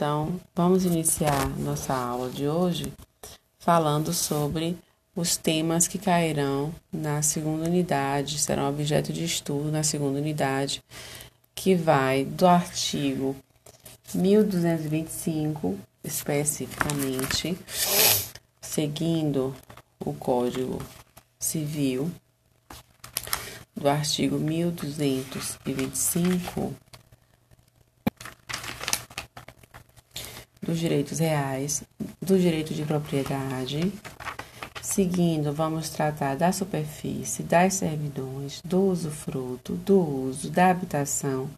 Então, vamos iniciar nossa aula de hoje falando sobre os temas que cairão na segunda unidade, serão objeto de estudo na segunda unidade, que vai do artigo 1225, especificamente, seguindo o Código Civil, do artigo 1225 dos direitos reais, do direito de propriedade. Seguindo, vamos tratar da superfície, das servidões, do usufruto, do uso, da habitação,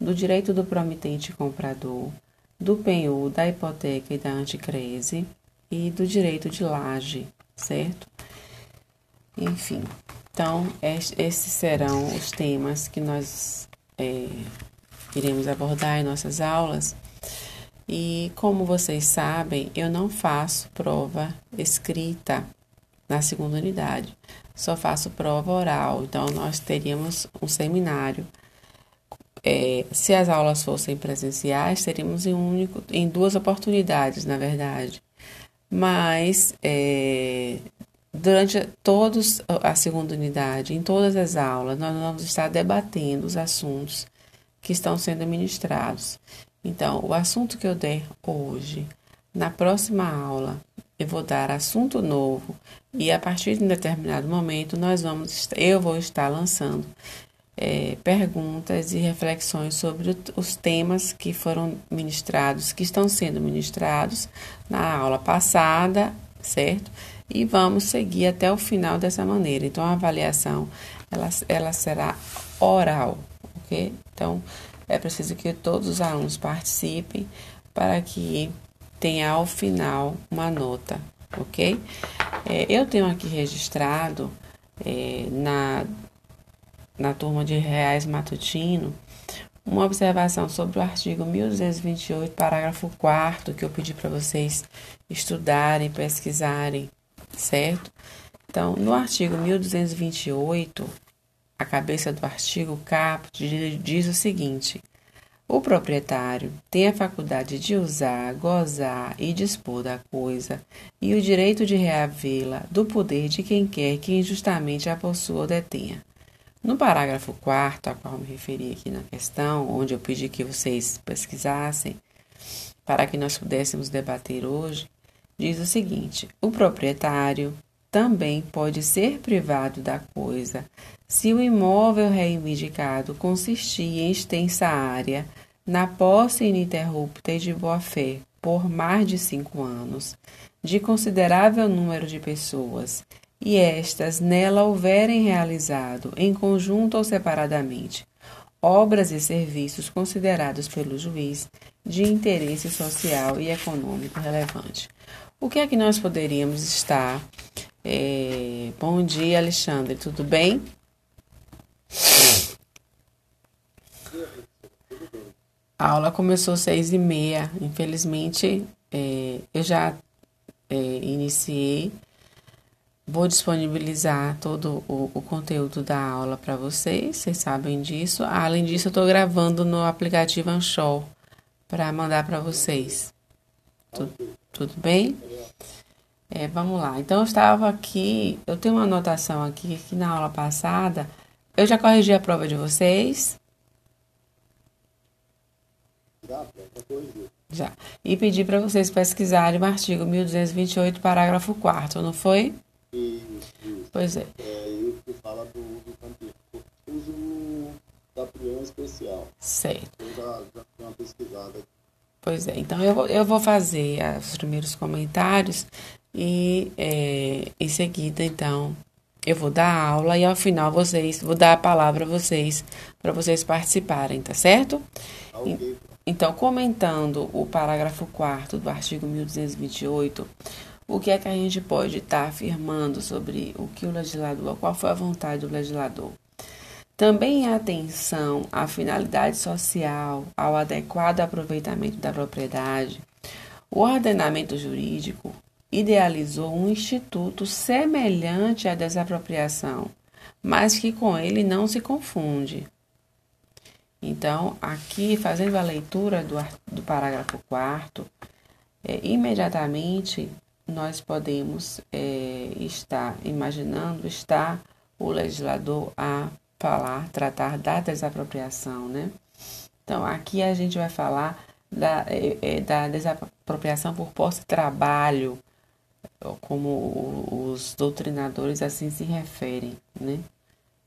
do direito do promitente comprador, do penhor, da hipoteca e da anticrese e do direito de laje, certo? Enfim, então esses serão os temas que nós é, iremos abordar em nossas aulas. E como vocês sabem, eu não faço prova escrita na segunda unidade, só faço prova oral. Então, nós teríamos um seminário. É, se as aulas fossem presenciais, teríamos em, único, em duas oportunidades, na verdade. Mas é, durante todos a segunda unidade, em todas as aulas, nós vamos estar debatendo os assuntos que estão sendo ministrados. Então, o assunto que eu der hoje, na próxima aula, eu vou dar assunto novo e a partir de um determinado momento nós vamos, eu vou estar lançando é, perguntas e reflexões sobre os temas que foram ministrados, que estão sendo ministrados na aula passada, certo? E vamos seguir até o final dessa maneira. Então, a avaliação ela, ela será oral, ok? Então, é preciso que todos os alunos participem para que tenha ao final uma nota, ok? É, eu tenho aqui registrado é, na, na turma de reais matutino uma observação sobre o artigo 1228, parágrafo 4 que eu pedi para vocês estudarem, pesquisarem, certo? Então, no artigo 1228, a cabeça do artigo caput diz o seguinte: o proprietário tem a faculdade de usar, gozar e dispor da coisa e o direito de reavê-la do poder de quem quer que injustamente a possua ou detenha. No parágrafo 4 a qual me referi aqui na questão, onde eu pedi que vocês pesquisassem, para que nós pudéssemos debater hoje, diz o seguinte: o proprietário também pode ser privado da coisa se o imóvel reivindicado consistir em extensa área, na posse ininterrupta e de boa-fé por mais de cinco anos, de considerável número de pessoas, e estas nela houverem realizado, em conjunto ou separadamente, obras e serviços considerados pelo juiz de interesse social e econômico relevante. O que é que nós poderíamos estar é, bom dia, Alexandre, tudo bem? A aula começou às seis e meia. Infelizmente, é, eu já é, iniciei. Vou disponibilizar todo o, o conteúdo da aula para vocês, vocês sabem disso. Além disso, eu estou gravando no aplicativo Anchor para mandar para vocês. Tudo, tudo bem? É, vamos lá. Então, eu estava aqui, eu tenho uma anotação aqui, que na aula passada, eu já corrigi a prova de vocês. Já, já. E pedi para vocês pesquisarem o artigo 1228, parágrafo 4 não foi? Isso, isso. Pois é. É isso que fala do, do uso da prião especial. Certo. Eu já, já uma pesquisada. Pois é, então eu vou, eu vou fazer os primeiros comentários e é, em seguida, então, eu vou dar aula e ao final vocês, vou dar a palavra a vocês para vocês participarem, tá certo? Okay. Então, comentando o parágrafo 4 do artigo 1228, o que é que a gente pode estar tá afirmando sobre o que o legislador, qual foi a vontade do legislador? Também atenção à finalidade social, ao adequado aproveitamento da propriedade, o ordenamento jurídico idealizou um instituto semelhante à desapropriação, mas que com ele não se confunde. Então, aqui, fazendo a leitura do, do parágrafo 4 é, imediatamente nós podemos é, estar imaginando, está o legislador a falar, tratar da desapropriação, né? Então, aqui a gente vai falar da, é, é da desapropriação por posse de trabalho, como os doutrinadores assim se referem, né?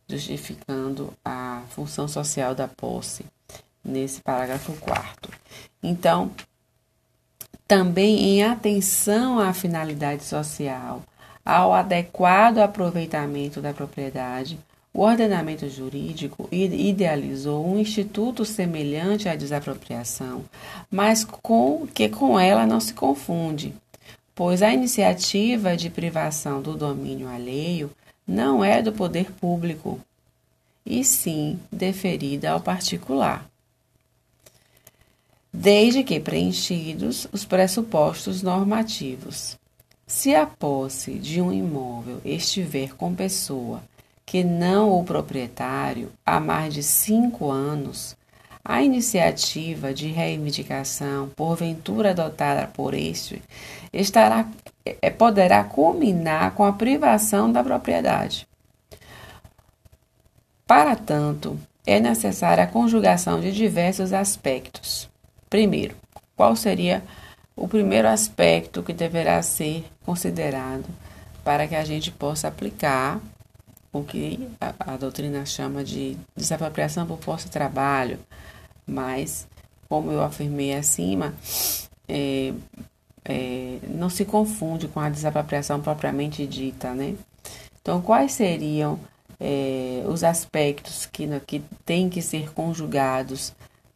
Justificando a função social da posse nesse parágrafo 4 Então, também em atenção à finalidade social, ao adequado aproveitamento da propriedade, o ordenamento jurídico idealizou um instituto semelhante à desapropriação, mas com que com ela não se confunde, pois a iniciativa de privação do domínio alheio não é do poder público, e sim deferida ao particular desde que preenchidos os pressupostos normativos. Se a posse de um imóvel estiver com pessoa que não o proprietário há mais de cinco anos, a iniciativa de reivindicação, porventura adotada por este, estará, é, poderá culminar com a privação da propriedade. Para tanto, é necessária a conjugação de diversos aspectos. Primeiro, qual seria o primeiro aspecto que deverá ser considerado para que a gente possa aplicar o que a, a doutrina chama de desapropriação por posse de trabalho, mas, como eu afirmei acima, é, é, não se confunde com a desapropriação propriamente dita, né? Então, quais seriam é, os aspectos que, que têm que ser conjugados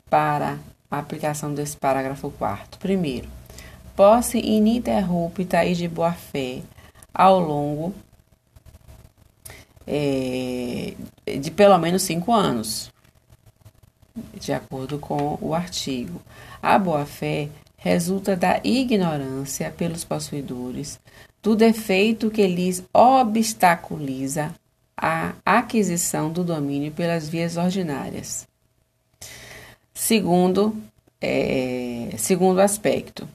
para a aplicação desse parágrafo 4 Primeiro, posse ininterrupta e de boa-fé ao longo é, de pelo menos cinco anos, de acordo com o artigo. A boa-fé resulta da ignorância pelos possuidores do defeito que lhes obstaculiza a aquisição do domínio pelas vias ordinárias. Segundo, é, segundo aspecto,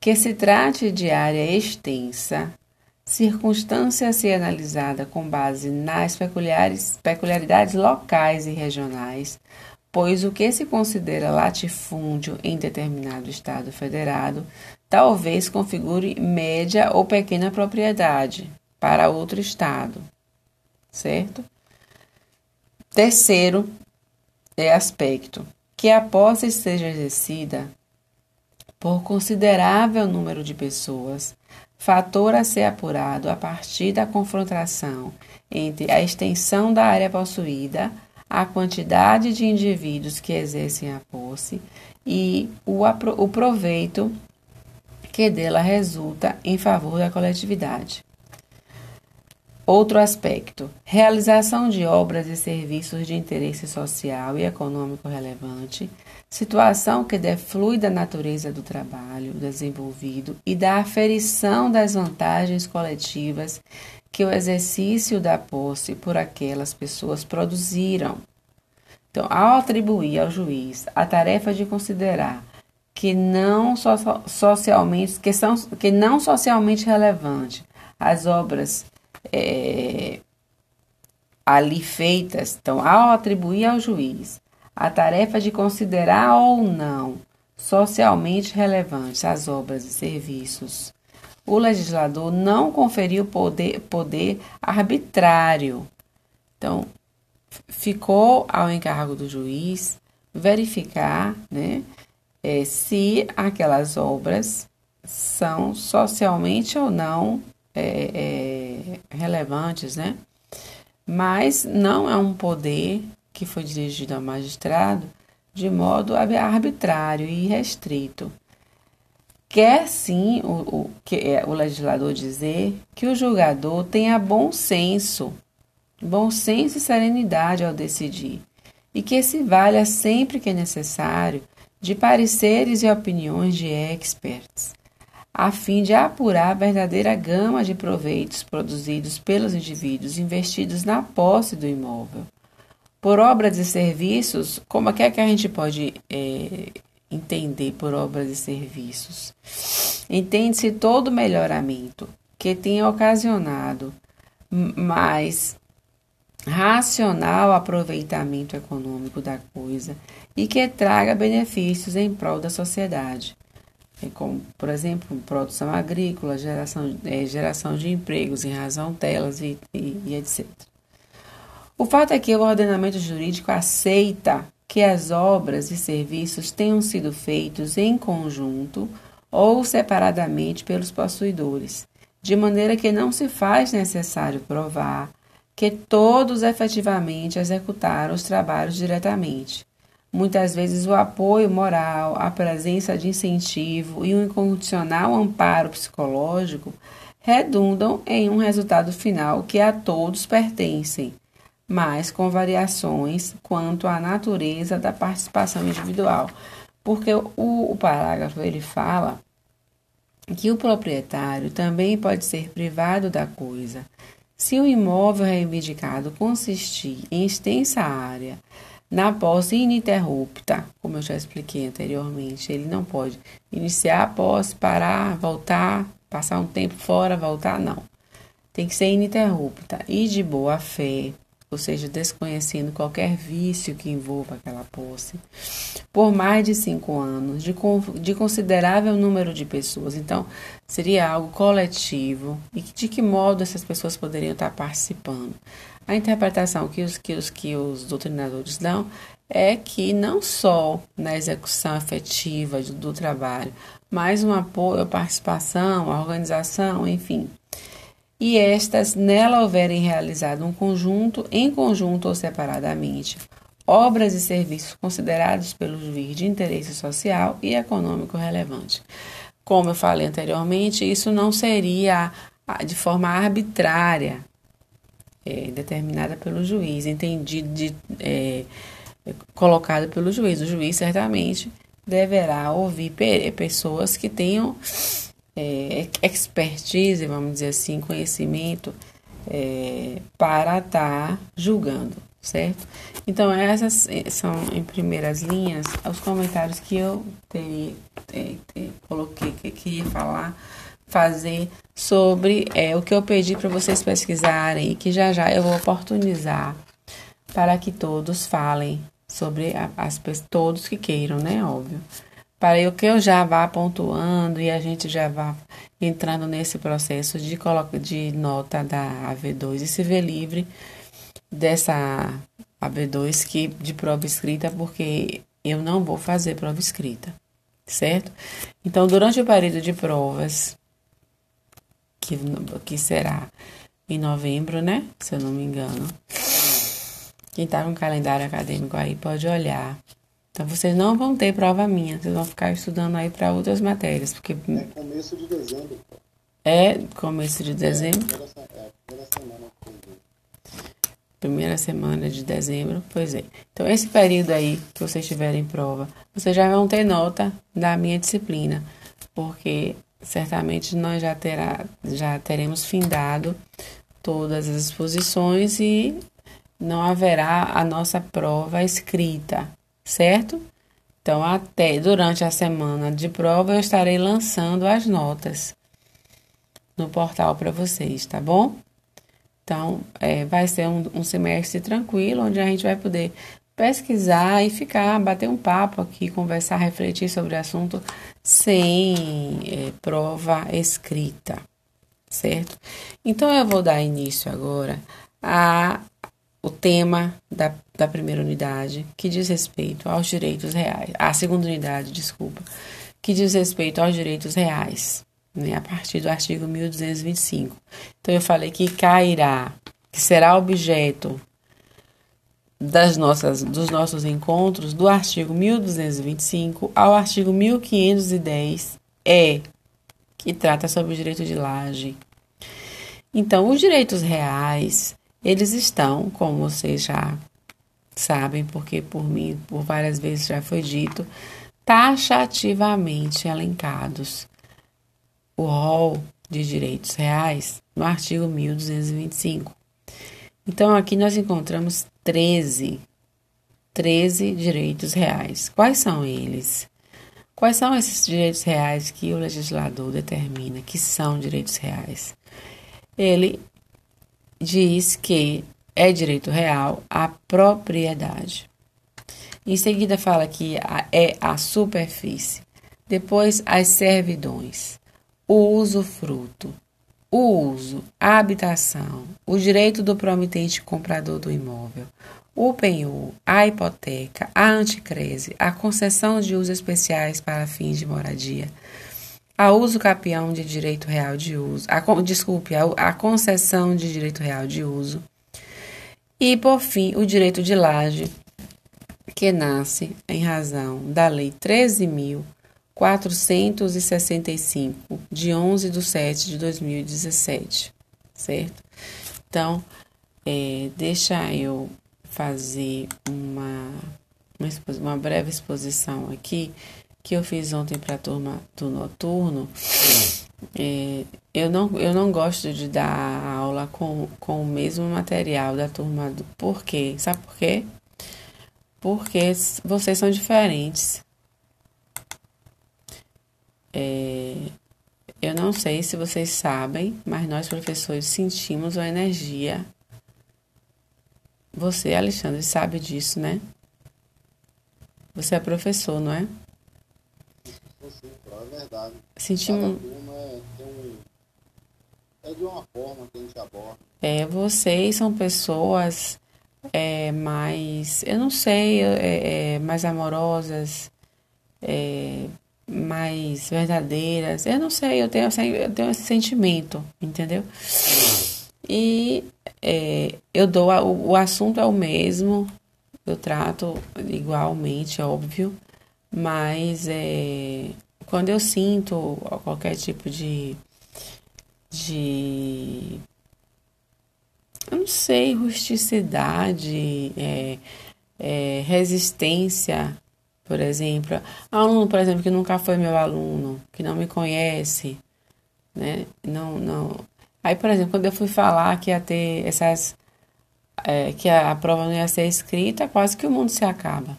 que se trate de área extensa, circunstância a ser analisada com base nas peculiares, peculiaridades locais e regionais, pois o que se considera latifúndio em determinado Estado federado talvez configure média ou pequena propriedade para outro Estado, certo? Terceiro é aspecto que a posse seja exercida por considerável número de pessoas, fator a ser apurado a partir da confrontação entre a extensão da área possuída, a quantidade de indivíduos que exercem a posse e o, o proveito que dela resulta em favor da coletividade. Outro aspecto: realização de obras e serviços de interesse social e econômico relevante, situação que deflui da natureza do trabalho desenvolvido e da aferição das vantagens coletivas que o exercício da posse por aquelas pessoas produziram. Então, ao atribuir ao juiz a tarefa de considerar que não so socialmente que são que não socialmente relevante as obras é, ali feitas, então, ao atribuir ao juiz a tarefa de considerar ou não socialmente relevantes as obras e serviços, o legislador não conferiu poder, poder arbitrário. Então, ficou ao encargo do juiz verificar né, é, se aquelas obras são socialmente ou não é, é, relevantes, né? Mas não é um poder que foi dirigido ao magistrado de modo arbitrário e restrito. Quer sim o, o, que, é, o legislador dizer que o julgador tenha bom senso, bom senso e serenidade ao decidir, e que se valha sempre que é necessário de pareceres e opiniões de experts, a fim de apurar a verdadeira gama de proveitos produzidos pelos indivíduos investidos na posse do imóvel, Por obras e serviços, como é que a gente pode é, entender por obras e serviços? Entende-se todo melhoramento que tenha ocasionado mais racional aproveitamento econômico da coisa e que traga benefícios em prol da sociedade, é como, por exemplo, produção agrícola, geração, é, geração de empregos em razão delas e, e, e etc. O fato é que o ordenamento jurídico aceita que as obras e serviços tenham sido feitos em conjunto ou separadamente pelos possuidores, de maneira que não se faz necessário provar que todos efetivamente executaram os trabalhos diretamente. Muitas vezes o apoio moral, a presença de incentivo e um incondicional amparo psicológico redundam em um resultado final que a todos pertencem, mas com variações quanto à natureza da participação individual. Porque o, o parágrafo ele fala que o proprietário também pode ser privado da coisa. Se o imóvel reivindicado consistir em extensa área na posse ininterrupta, como eu já expliquei anteriormente, ele não pode iniciar a posse, parar, voltar, passar um tempo fora, voltar, não. Tem que ser ininterrupta e de boa fé, ou seja, desconhecendo qualquer vício que envolva aquela posse, por mais de cinco anos, de, de considerável número de pessoas. Então, seria algo coletivo e de que modo essas pessoas poderiam estar participando. A interpretação que os, que os, que os doutrinadores dão é que não só na execução efetiva do, do trabalho, mas um apoio, a participação, a organização, enfim, e estas nela houverem realizado um conjunto, em conjunto ou separadamente, obras e serviços considerados pelo juiz de interesse social e econômico relevante. Como eu falei anteriormente, isso não seria de forma arbitrária é, determinada pelo juiz, entendido, de, é, colocado pelo juiz. O juiz certamente deverá ouvir pessoas que tenham é, expertise, vamos dizer assim, conhecimento é, para estar tá julgando, certo? Então, essas são, em primeiras linhas, os comentários que eu teria, é, é, coloquei, que queria falar, fazer sobre é, o que eu pedi para vocês pesquisarem e que já já eu vou oportunizar para que todos falem sobre as todos que queiram, né? Óbvio para que eu já vá pontuando e a gente já vá entrando nesse processo de, de nota da AV2 e se ver livre dessa AV2 que, de prova escrita, porque eu não vou fazer prova escrita, certo? Então, durante o período de provas, que, que será em novembro, né? Se eu não me engano. Quem está com calendário acadêmico aí pode olhar então vocês não vão ter prova minha, vocês vão ficar estudando aí para outras matérias, porque é começo de dezembro. É começo de dezembro. É, primeira, semana. Primeira semana de dezembro, pois é. Então esse período aí que vocês tiverem prova, vocês já vão ter nota da minha disciplina, porque certamente nós já terá, já teremos findado todas as exposições e não haverá a nossa prova escrita, certo? Então, até durante a semana de prova, eu estarei lançando as notas no portal para vocês, tá bom? Então, é, vai ser um, um, semestre tranquilo, onde a gente vai poder pesquisar e ficar, bater um papo aqui, conversar, refletir sobre o assunto sem é, prova escrita, certo? Então, eu vou dar início agora a o tema da, da primeira unidade, que diz respeito aos direitos reais. A segunda unidade, desculpa, que diz respeito aos direitos reais, né, a partir do artigo 1225. Então, eu falei que cairá, que será objeto das nossas, dos nossos encontros, do artigo 1225 ao artigo 1510, é que trata sobre o direito de laje. Então, os direitos reais eles estão, como vocês já sabem, porque por mim, por várias vezes já foi dito, taxativamente elencados. O rol de direitos reais no artigo 1225. Então, aqui nós encontramos 13 13 direitos reais. Quais são eles? Quais são esses direitos reais que o legislador determina que são direitos reais? Ele diz que é direito real a propriedade. Em seguida, fala que é a superfície. Depois, as servidões, o usufruto, o uso, a habitação, o direito do promitente comprador do imóvel, o penhor, a hipoteca, a anticrese, a concessão de usos especiais para fins de moradia, a uso capião de direito real de uso, a, desculpe, a, a concessão de direito real de uso, e, por fim, o direito de laje, que nasce em razão da Lei 13.465, de 11 de 7 de 2017, certo? Então, é, deixa eu fazer uma, uma, uma breve exposição aqui que eu fiz ontem para a turma do noturno. É, eu, não, eu não gosto de dar aula com, com o mesmo material da turma do. Por quê? Sabe por quê? Porque vocês são diferentes. É, eu não sei se vocês sabem, mas nós professores sentimos uma energia. Você, Alexandre, sabe disso, né? Você é professor, não é? Sim, é verdade. Sentimos. É, um, é de uma forma que a gente aborda. É, vocês são pessoas é, mais, eu não sei, é, é, mais amorosas, é, mais verdadeiras. Eu não sei, eu tenho, eu tenho esse sentimento, entendeu? E é, eu dou, o, o assunto é o mesmo, eu trato igualmente, óbvio, mas é, quando eu sinto qualquer tipo de, de eu não sei, rusticidade, é, é, resistência, por exemplo. Aluno, por exemplo, que nunca foi meu aluno, que não me conhece, né? Não, não. Aí, por exemplo, quando eu fui falar que ia ter essas. É, que a, a prova não ia ser escrita, quase que o mundo se acaba.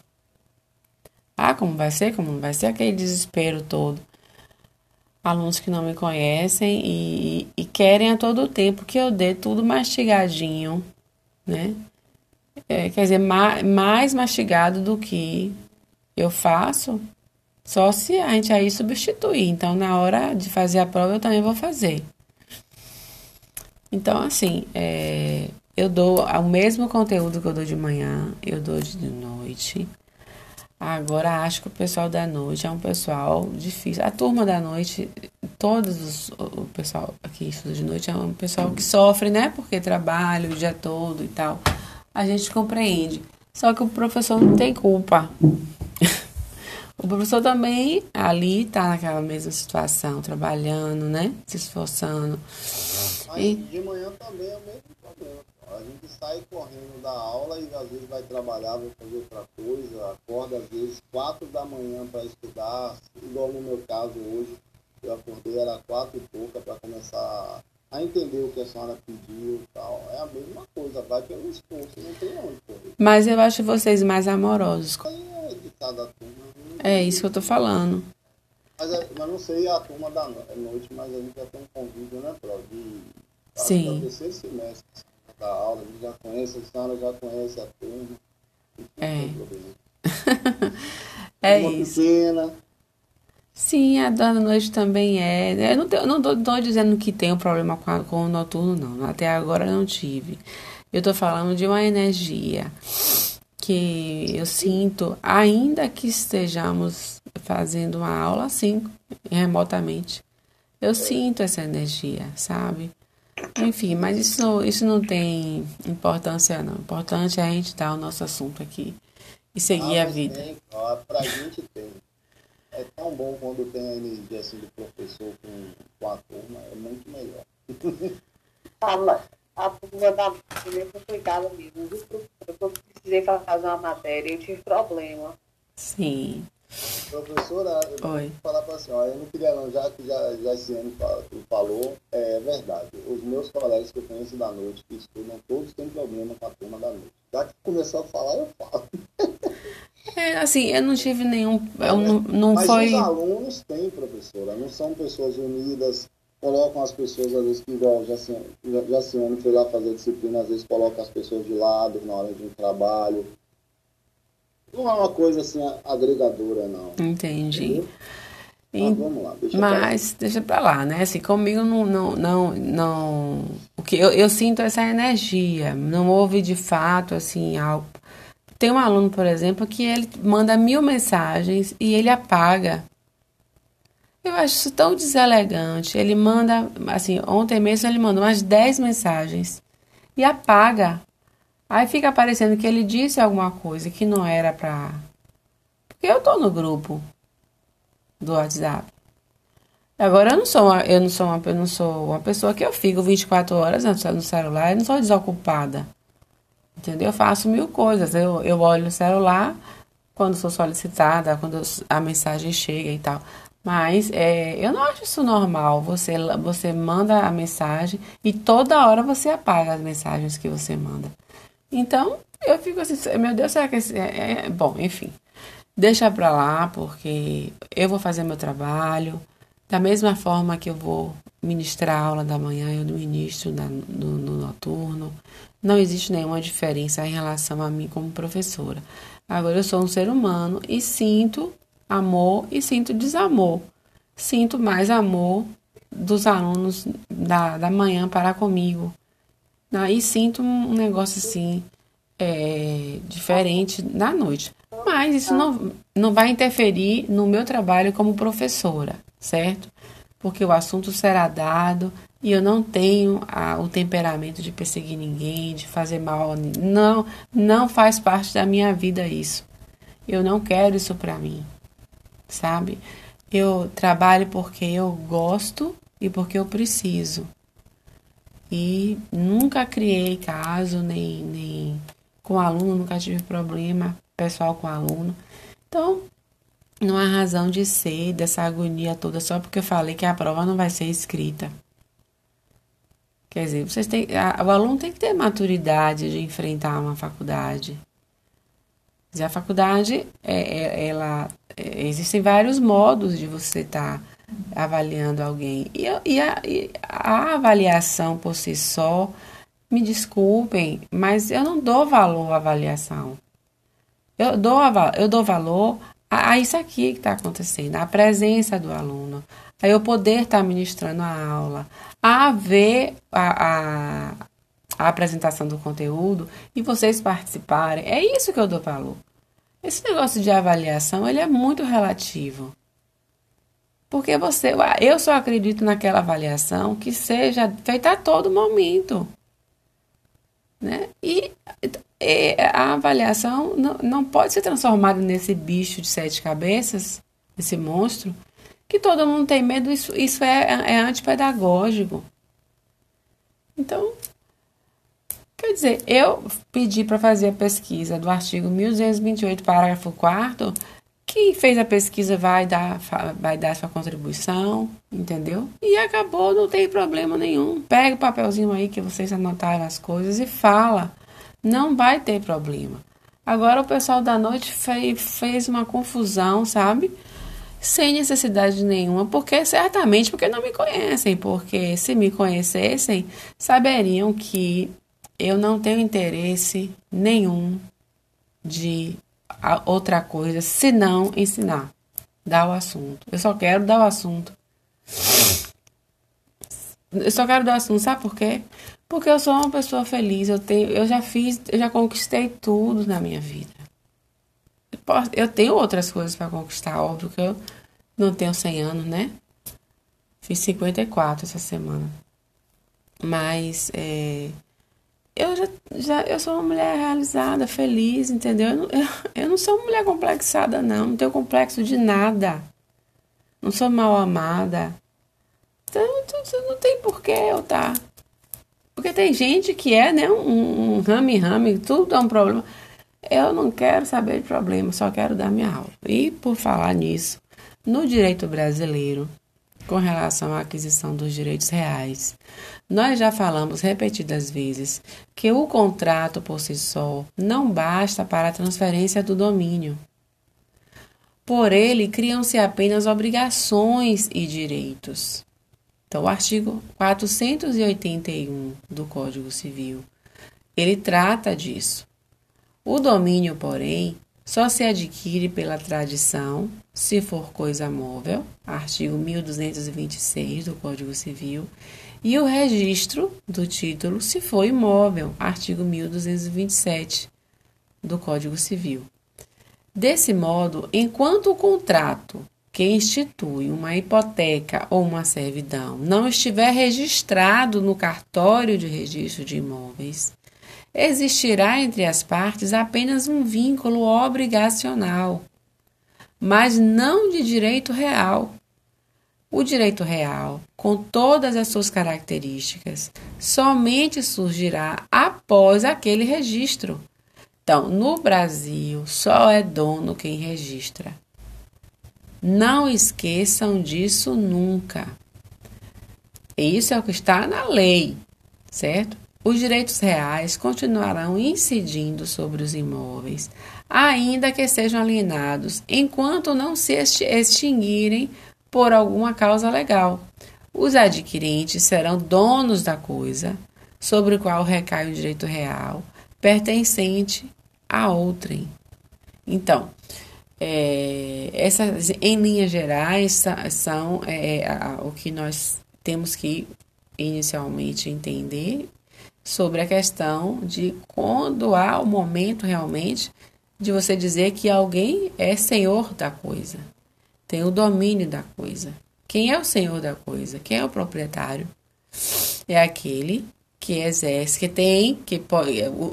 Ah, como vai ser? Como não vai ser? Aquele desespero todo alunos que não me conhecem e, e querem a todo tempo que eu dê tudo mastigadinho, né? É, quer dizer, ma mais mastigado do que eu faço, só se a gente aí substituir. Então, na hora de fazer a prova, eu também vou fazer. Então, assim, é, eu dou o mesmo conteúdo que eu dou de manhã, eu dou de noite. Agora acho que o pessoal da noite é um pessoal difícil. A turma da noite, todos os, o pessoal aqui estuda de noite é um pessoal que sofre, né? Porque trabalha o dia todo e tal. A gente compreende. Só que o professor não tem culpa. o professor também ali tá naquela mesma situação, trabalhando, né? Se esforçando. Mas e... de manhã também é o mesmo problema. A gente sai correndo da aula e às vezes vai trabalhar, vai fazer outra coisa, acorda às vezes quatro da manhã para estudar, igual no meu caso hoje, eu acordei, era quatro e pouca para começar a entender o que a senhora pediu e tal. É a mesma coisa, vai pelo esforço, não tem onde correr. Mas eu acho vocês mais amorosos. É de cada turma. É isso que eu tô falando. Mas, é, mas não sei a turma da noite, mas a gente já tem um convívio, né, Pro? De, Sim. terceiro semestre da aula, gente já conhece, a senhora já conhece a turma. É. é Uma isso. Pequena. Sim, a da noite também é. Eu não, estou não tô, tô, dizendo que tem um problema com, a, com o noturno, não. Até agora não tive. Eu estou falando de uma energia que eu sinto, ainda que estejamos fazendo uma aula assim, remotamente. Eu sinto essa energia, sabe? Enfim, mas isso, isso não tem importância, não. O importante é a gente dar o nosso assunto aqui e seguir ah, a vida. Tem, ó, pra gente tem. É tão bom quando tem a energia assim do professor com, com a turma, é muito melhor. a, a turma da minha foi complicada mesmo, Eu precisei fazer uma matéria, eu tive problema. Sim. Professora, eu Oi. vou falar para a senhora, eu não queria não, já que já, já esse ano falou, é verdade. Os meus colegas que eu conheço da noite, que estudam, todos têm problema com a turma da noite. Já que começou a falar, eu falo. É, assim, eu não tive nenhum. Eu não, não Mas foi. os alunos têm, professora, não são pessoas unidas, colocam as pessoas, às vezes, que igual já se já se foi lá fazer disciplina, às vezes coloca as pessoas de lado na hora de um trabalho. Não é uma coisa assim agregadora, não. Entendi. Entendeu? Mas vamos lá, deixa pra lá. Mas deixa pra lá, né? Assim, comigo não. não, não, não o que eu, eu sinto essa energia. Não houve de fato, assim, algo. Tem um aluno, por exemplo, que ele manda mil mensagens e ele apaga. Eu acho isso tão deselegante. Ele manda, assim, ontem mesmo ele mandou umas 10 mensagens e apaga. Aí fica parecendo que ele disse alguma coisa que não era pra. Porque eu tô no grupo do WhatsApp. Agora eu não sou uma, eu não sou uma, eu não sou uma pessoa que eu fico 24 horas no celular, eu não sou desocupada. Entendeu? Eu faço mil coisas. Eu, eu olho o celular quando sou solicitada, quando a mensagem chega e tal. Mas é, eu não acho isso normal. Você, você manda a mensagem e toda hora você apaga as mensagens que você manda. Então, eu fico assim, meu Deus, será que esse, é, é bom, enfim. Deixa pra lá, porque eu vou fazer meu trabalho. Da mesma forma que eu vou ministrar a aula da manhã, eu ministro na, no, no noturno. Não existe nenhuma diferença em relação a mim como professora. Agora, eu sou um ser humano e sinto amor e sinto desamor. Sinto mais amor dos alunos da, da manhã para comigo. Aí sinto um negócio assim, é, diferente na noite. Mas isso não, não vai interferir no meu trabalho como professora, certo? Porque o assunto será dado e eu não tenho a, o temperamento de perseguir ninguém, de fazer mal. Não, não faz parte da minha vida isso. Eu não quero isso para mim, sabe? Eu trabalho porque eu gosto e porque eu preciso. E nunca criei caso, nem, nem com aluno, nunca tive problema pessoal com aluno. Então, não há razão de ser dessa agonia toda só porque eu falei que a prova não vai ser escrita. Quer dizer, vocês têm, a, o aluno tem que ter maturidade de enfrentar uma faculdade. a faculdade, é, é, ela, é, existem vários modos de você estar tá avaliando alguém. E, e, a, e a avaliação por si só, me desculpem, mas eu não dou valor à avaliação. Eu dou, eu dou valor a, a isso aqui que está acontecendo, a presença do aluno, a eu poder estar tá ministrando a aula, a ver a, a, a apresentação do conteúdo e vocês participarem. É isso que eu dou valor. Esse negócio de avaliação, ele é muito relativo. Porque você, eu só acredito naquela avaliação que seja feita a todo momento. Né? E, e a avaliação não, não pode ser transformada nesse bicho de sete cabeças, esse monstro, que todo mundo tem medo, isso, isso é, é antipedagógico. Então, quer dizer, eu pedi para fazer a pesquisa do artigo 1228, parágrafo 4 quem fez a pesquisa vai dar, vai dar sua contribuição, entendeu? E acabou, não tem problema nenhum. Pega o papelzinho aí que vocês anotaram as coisas e fala. Não vai ter problema. Agora o pessoal da noite fez, fez uma confusão, sabe? Sem necessidade nenhuma, porque certamente porque não me conhecem, porque se me conhecessem, saberiam que eu não tenho interesse nenhum de outra coisa senão ensinar. Dar o assunto. Eu só quero dar o assunto. Eu só quero dar o assunto, sabe por quê? Porque eu sou uma pessoa feliz, eu tenho, eu já fiz, eu já conquistei tudo na minha vida. Eu tenho outras coisas para conquistar, óbvio que eu não tenho 100 anos, né? Fiz 54 essa semana. Mas é, eu já, já eu sou uma mulher realizada, feliz, entendeu? Eu não, eu, eu não sou uma mulher complexada, não. Não tenho complexo de nada. Não sou mal amada. Então, não tem porquê eu tá. Porque tem gente que é, né, um, um rame-rame, tudo dá um problema. Eu não quero saber de problema, só quero dar minha aula. E por falar nisso, no direito brasileiro, com relação à aquisição dos direitos reais, nós já falamos repetidas vezes que o contrato por si só não basta para a transferência do domínio. Por ele criam-se apenas obrigações e direitos. Então, o artigo 481 do Código Civil, ele trata disso. O domínio, porém, só se adquire pela tradição, se for coisa móvel, artigo 1226 do Código Civil, e o registro do título, se for imóvel, artigo 1227 do Código Civil. Desse modo, enquanto o contrato que institui uma hipoteca ou uma servidão não estiver registrado no cartório de registro de imóveis, existirá entre as partes apenas um vínculo obrigacional, mas não de direito real. O direito real, com todas as suas características, somente surgirá após aquele registro. Então, no Brasil, só é dono quem registra. Não esqueçam disso nunca. Isso é o que está na lei, certo? Os direitos reais continuarão incidindo sobre os imóveis, ainda que sejam alienados, enquanto não se extinguirem por alguma causa legal. Os adquirentes serão donos da coisa, sobre o qual recai o direito real, pertencente a outrem. Então, é, essas, em linhas gerais, são é, a, o que nós temos que inicialmente entender sobre a questão de quando há o momento realmente de você dizer que alguém é senhor da coisa, tem o domínio da coisa. Quem é o senhor da coisa? Quem é o proprietário? É aquele que exerce, que tem que,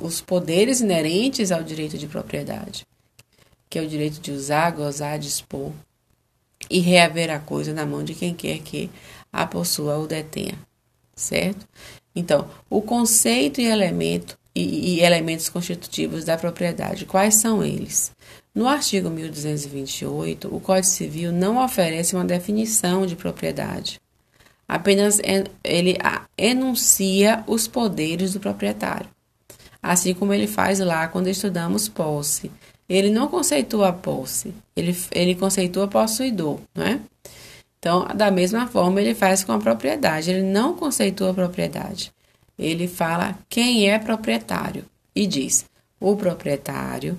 os poderes inerentes ao direito de propriedade, que é o direito de usar, gozar, dispor e reaver a coisa na mão de quem quer que a possua ou detenha, certo? Então, o conceito e elemento e, e elementos constitutivos da propriedade, quais são eles? No artigo 1228, o Código Civil não oferece uma definição de propriedade. Apenas ele enuncia os poderes do proprietário. Assim como ele faz lá quando estudamos posse. Ele não conceitua posse, ele, ele conceitua possuidor, não é? Então, da mesma forma, ele faz com a propriedade. Ele não conceitua a propriedade. Ele fala quem é proprietário e diz: o proprietário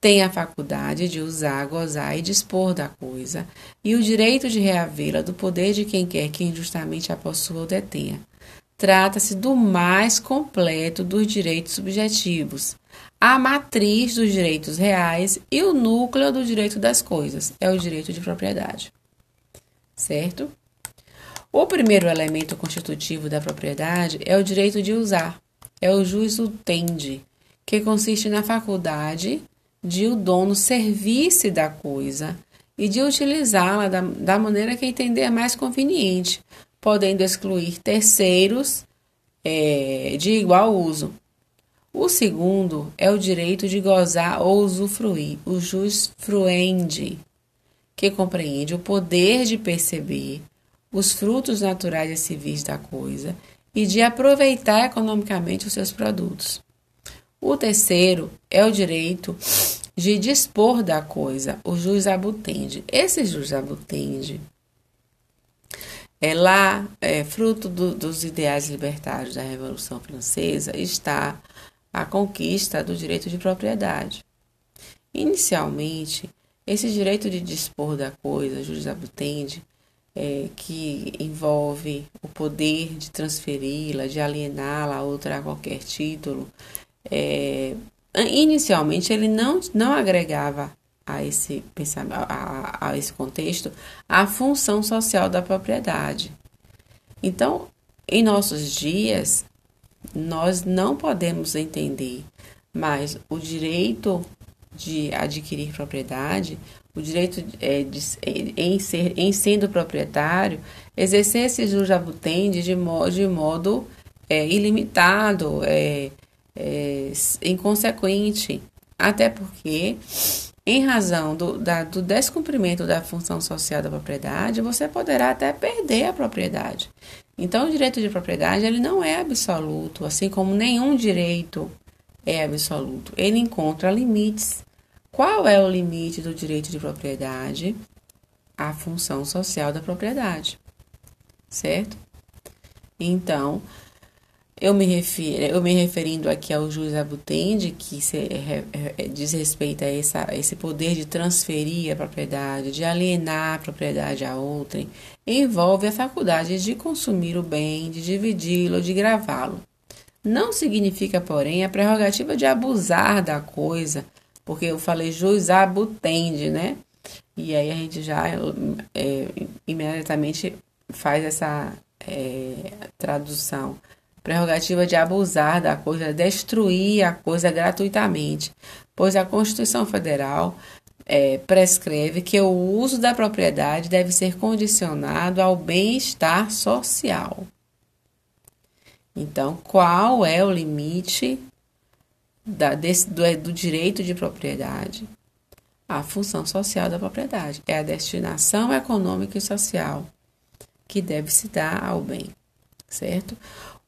tem a faculdade de usar, gozar e dispor da coisa, e o direito de reavê-la do poder de quem quer que injustamente a possua ou detenha. Trata-se do mais completo dos direitos subjetivos, a matriz dos direitos reais e o núcleo do direito das coisas, é o direito de propriedade certo? O primeiro elemento constitutivo da propriedade é o direito de usar, é o juízo tende, que consiste na faculdade de o dono servir-se da coisa e de utilizá-la da, da maneira que entender mais conveniente, podendo excluir terceiros é, de igual uso. O segundo é o direito de gozar ou usufruir, o jus fruendi, que compreende o poder de perceber os frutos naturais e civis da coisa e de aproveitar economicamente os seus produtos. O terceiro é o direito de dispor da coisa, o jus abutende. Esse jus abutende é lá, é, fruto do, dos ideais libertários da Revolução Francesa, está a conquista do direito de propriedade. Inicialmente, esse direito de dispor da coisa, juris abutende, é, que envolve o poder de transferi-la, de aliená-la a outra a qualquer título, é, inicialmente ele não, não agregava a esse pensamento, a, a esse contexto, a função social da propriedade. Então, em nossos dias, nós não podemos entender mais o direito de adquirir propriedade, o direito é, de, em, ser, em sendo proprietário, exercer esse jujabutende de modo, de modo é, ilimitado, é, é, inconsequente, até porque, em razão do, da, do descumprimento da função social da propriedade, você poderá até perder a propriedade. Então, o direito de propriedade ele não é absoluto, assim como nenhum direito é absoluto. Ele encontra limites Qual é o limite do direito de propriedade? A função social da propriedade, certo? Então, eu me refiro, eu me referindo aqui ao juiz abutende, que se, é, é, diz respeito a, essa, esse poder de transferir a propriedade, de alienar a propriedade a outrem, envolve a faculdade de consumir o bem, de dividi-lo, de gravá-lo. Não significa, porém, a prerrogativa de abusar da coisa, porque eu falei juiz abutende, né? E aí a gente já é, imediatamente faz essa é, tradução prerrogativa de abusar da coisa, destruir a coisa gratuitamente, pois a Constituição Federal é, prescreve que o uso da propriedade deve ser condicionado ao bem-estar social. Então, qual é o limite da, desse, do, do direito de propriedade? A função social da propriedade é a destinação econômica e social que deve se dar ao bem, certo?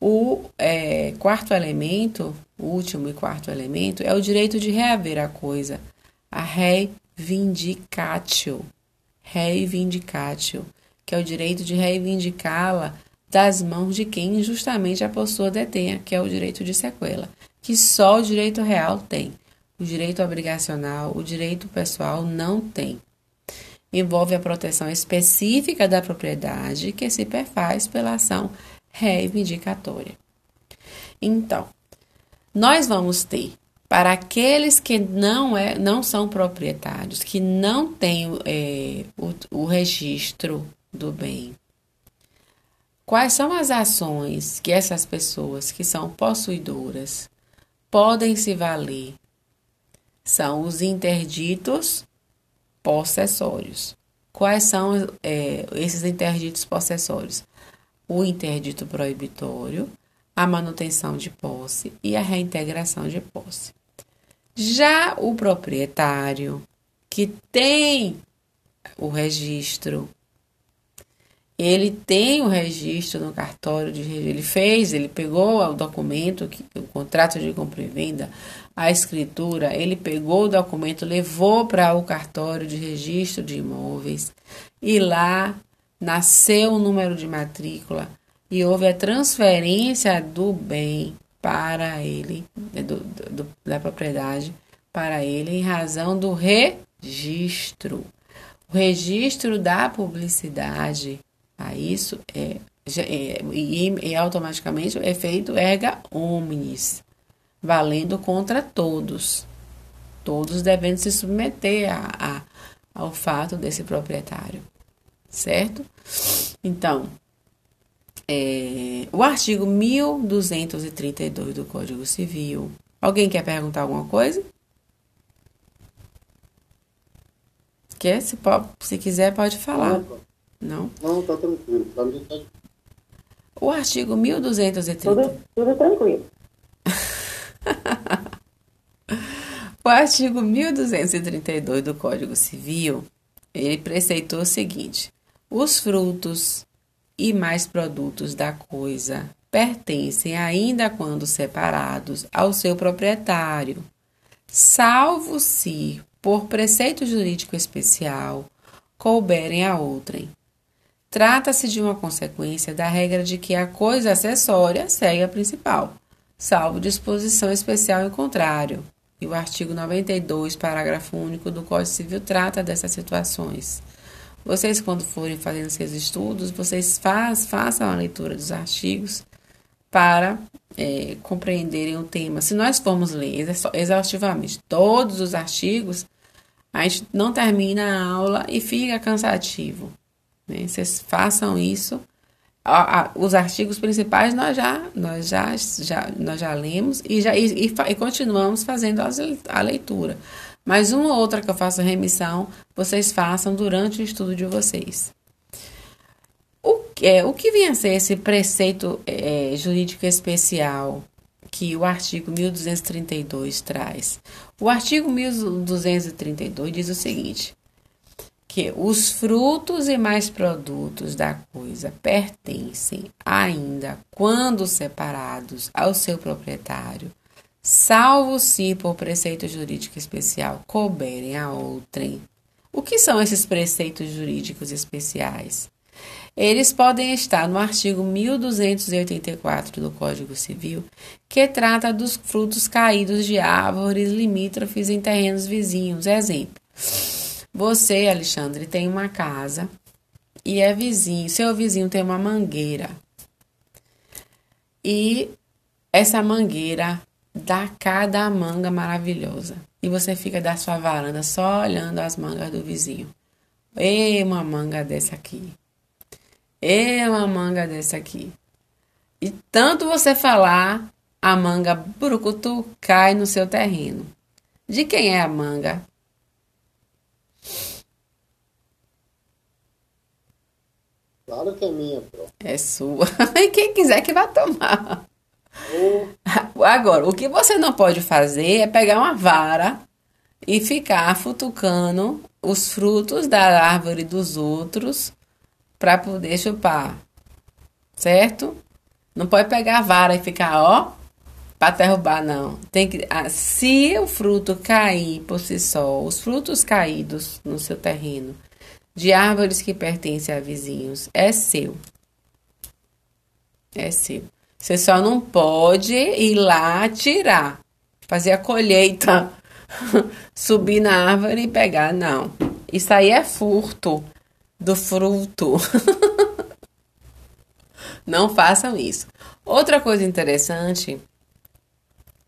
O é, quarto elemento, o último e quarto elemento, é o direito de reaver a coisa, a reivindicatio. Reivindicatio, que é o direito de reivindicá-la das mãos de quem injustamente a pessoa detenha, que é o direito de sequela, que só o direito real tem. O direito obrigacional, o direito pessoal não tem. Envolve a proteção específica da propriedade que se perfaz pela ação reivindicatória. Então, nós vamos ter para aqueles que não, é, não são proprietários, que não têm é, o, o registro do bem, quais são as ações que essas pessoas que são possuidoras podem se valer? São os interditos possessórios. Quais são é, esses interditos possessórios? o interdito proibitório, a manutenção de posse e a reintegração de posse. Já o proprietário que tem o registro, ele tem o registro no cartório de ele fez, ele pegou o documento, o contrato de compra e venda, a escritura, ele pegou o documento, levou para o cartório de registro de imóveis e lá nasceu o número de matrícula e houve a transferência do bem para ele, né, do, do, da propriedade para ele, em razão do registro. O registro da publicidade, a isso é, é e, automaticamente é feito erga omnes, valendo contra todos. Todos devendo se submeter a, a, ao fato desse proprietário certo? Então, é, o artigo 1232 do Código Civil. Alguém quer perguntar alguma coisa? Quer? Se, pode, se quiser, pode falar. Não? Não, tá tranquilo. Pra mim tá... O artigo 1230. Tudo, tudo tranquilo. o artigo 1232 do Código Civil, ele preceitou o seguinte: os frutos e mais produtos da coisa pertencem, ainda quando separados, ao seu proprietário, salvo se, por preceito jurídico especial, couberem a outrem. Trata-se de uma consequência da regra de que a coisa acessória segue a principal, salvo disposição especial em contrário. E o artigo 92, parágrafo único do Código Civil trata dessas situações. Vocês, quando forem fazendo seus estudos, vocês faz, façam a leitura dos artigos para é, compreenderem o tema. Se nós formos ler exaustivamente todos os artigos, a gente não termina a aula e fica cansativo. Né? Vocês façam isso. os artigos principais nós já, nós já, já, nós já lemos e, já, e, e, e continuamos fazendo a leitura. Mas uma ou outra que eu faço remissão, vocês façam durante o estudo de vocês. O, é, o que vem a ser esse preceito é, jurídico especial que o artigo 1232 traz? O artigo 1232 diz o seguinte: que os frutos e mais produtos da coisa pertencem ainda, quando separados, ao seu proprietário salvo se por preceito jurídico especial couberem a outrem. O que são esses preceitos jurídicos especiais? Eles podem estar no artigo 1284 do Código Civil, que trata dos frutos caídos de árvores limítrofes em terrenos vizinhos. Exemplo: você, Alexandre, tem uma casa e é vizinho, seu vizinho tem uma mangueira. E essa mangueira dá cada manga maravilhosa. E você fica da sua varanda só olhando as mangas do vizinho. E uma manga dessa aqui. E uma manga dessa aqui. E tanto você falar, a manga brucutu cai no seu terreno. De quem é a manga? Claro que é minha. É sua. E quem quiser que vá tomar. Oh. Agora, o que você não pode fazer é pegar uma vara e ficar futucando os frutos da árvore dos outros para poder chupar. Certo? Não pode pegar a vara e ficar, ó, para derrubar, não. Tem que, ah, se o fruto cair por si só, os frutos caídos no seu terreno, de árvores que pertencem a vizinhos, é seu. É seu. Você só não pode ir lá tirar, fazer a colheita, subir na árvore e pegar, não. Isso aí é furto do fruto. Não façam isso. Outra coisa interessante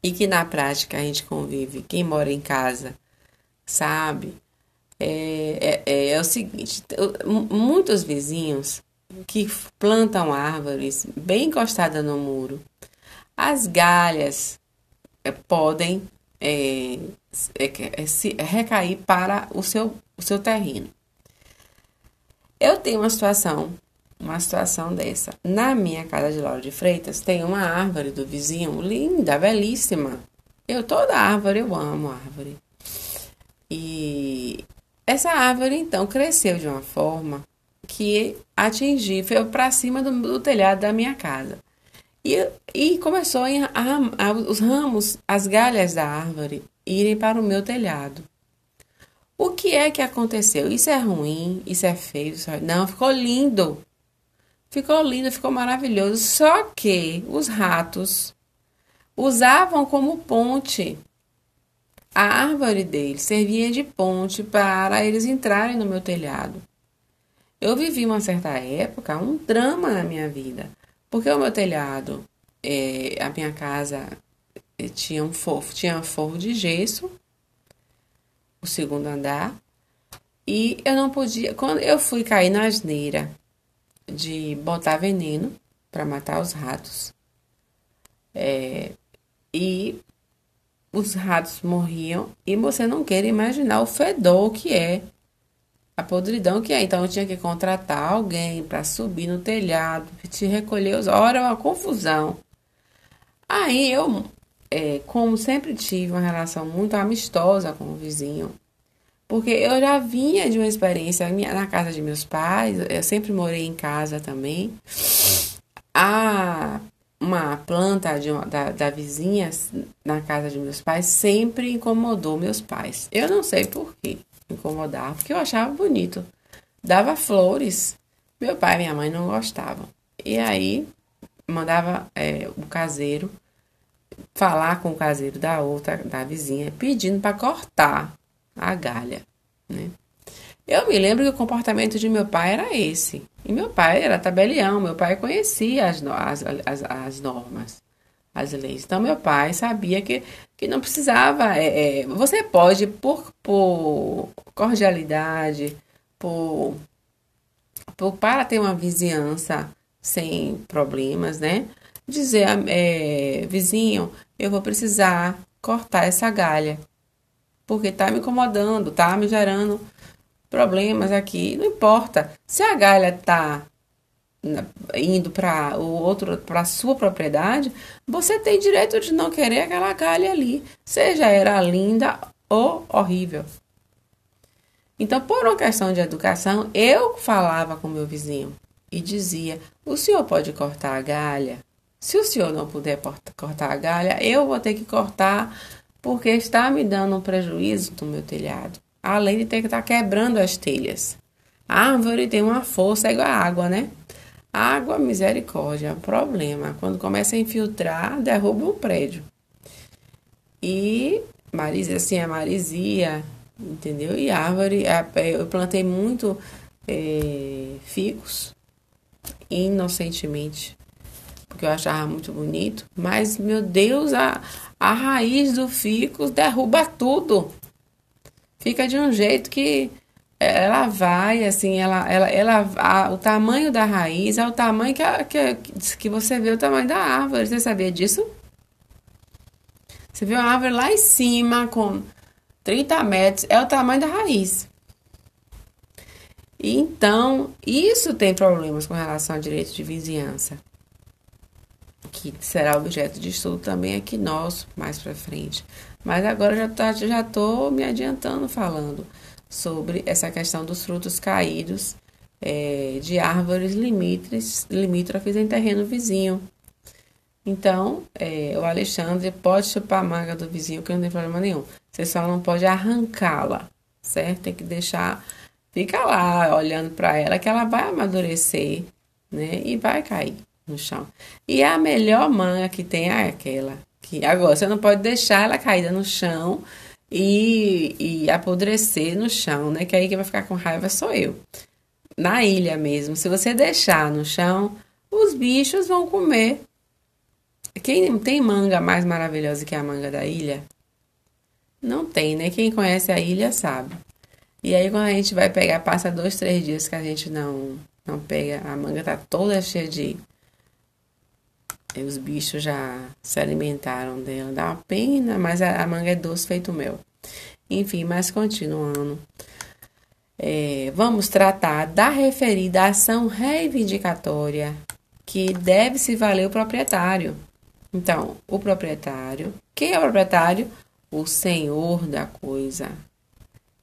e que na prática a gente convive, quem mora em casa sabe, é, é, é, é o seguinte: muitos vizinhos que plantam árvores bem encostadas no muro, as galhas é, podem é, é, se recair para o seu, o seu terreno. Eu tenho uma situação, uma situação dessa. Na minha casa de Lauro de Freitas tem uma árvore do vizinho linda, belíssima. Eu toda árvore, eu amo árvore. E essa árvore então cresceu de uma forma que atingi, foi para cima do, do, telhado da minha casa. E, e começou a, a, a, os ramos, as galhas da árvore irem para o meu telhado. O que é que aconteceu? Isso é ruim? Isso é feio? Isso é... Não, ficou lindo. Ficou lindo, ficou maravilhoso. Só que os ratos usavam como ponte. A árvore deles servia de ponte para eles entrarem no meu telhado. Eu vivi uma certa época um drama na minha vida, porque o meu telhado, é, a minha casa é, tinha um forro, tinha um forro de gesso o segundo andar. E eu não podia. Quando eu fui cair na asneira de botar veneno para matar os ratos, é, e os ratos morriam, e você não quer imaginar o fedor que é, a podridão que é. Então eu tinha que contratar alguém para subir no telhado, te recolher os. Ora, uma confusão. Aí eu é, como sempre tive uma relação muito amistosa com o vizinho, porque eu já vinha de uma experiência na casa de meus pais, eu sempre morei em casa também. A uma planta de uma, da, da vizinha na casa de meus pais sempre incomodou meus pais. Eu não sei por que incomodava, porque eu achava bonito. Dava flores. Meu pai e minha mãe não gostavam. E aí mandava é, o caseiro falar com o caseiro da outra, da vizinha, pedindo para cortar a galha, né? Eu me lembro que o comportamento de meu pai era esse. E meu pai era tabelião, meu pai conhecia as, as, as, as normas, as leis. Então, meu pai sabia que, que não precisava. É, é, você pode, por, por cordialidade, por, por, para ter uma vizinhança sem problemas, né? dizer, é, vizinho, eu vou precisar cortar essa galha, porque tá me incomodando, tá me gerando problemas aqui. Não importa. Se a galha tá indo para o outro para sua propriedade, você tem direito de não querer aquela galha ali, seja era linda ou horrível. Então, por uma questão de educação, eu falava com meu vizinho e dizia: "O senhor pode cortar a galha?" Se o senhor não puder cortar a galha, eu vou ter que cortar porque está me dando um prejuízo no meu telhado. Além de ter que estar tá quebrando as telhas. A árvore tem uma força igual a água, né? Água, misericórdia, problema. Quando começa a infiltrar, derruba um prédio. E marisia, assim, a marisia, entendeu? E árvore, eu plantei muito é, ficos, inocentemente, porque eu achava muito bonito. Mas, meu Deus, a, a raiz do fico derruba tudo. Fica de um jeito que ela vai, assim, ela, ela, ela a, o tamanho da raiz é o tamanho que, a, que, que você vê o tamanho da árvore. Você sabia disso? Você vê uma árvore lá em cima com 30 metros, é o tamanho da raiz. Então, isso tem problemas com relação ao direito de vizinhança, que será objeto de estudo também aqui nosso, mais para frente. Mas agora já tá, já estou me adiantando falando sobre essa questão dos frutos caídos é, de árvores limítrofes, limítrofes em terreno vizinho. Então, é, o Alexandre pode chupar a manga do vizinho que não tem problema nenhum. Você só não pode arrancá-la, certo? Tem que deixar, fica lá olhando para ela que ela vai amadurecer, né? E vai cair no chão. E a melhor manga que tem é aquela que agora você não pode deixar ela caída no chão e, e apodrecer no chão, né? Que aí quem vai ficar com raiva sou eu. Na ilha mesmo, se você deixar no chão, os bichos vão comer quem tem manga mais maravilhosa que a manga da ilha? Não tem, né? Quem conhece a ilha sabe. E aí quando a gente vai pegar, passa dois, três dias que a gente não, não pega, a manga tá toda cheia de. Os bichos já se alimentaram dela. Dá uma pena, mas a, a manga é doce feito mel. Enfim, mas continuando. É, vamos tratar da referida ação reivindicatória que deve se valer o proprietário. Então, o proprietário. Quem é o proprietário? O senhor da coisa.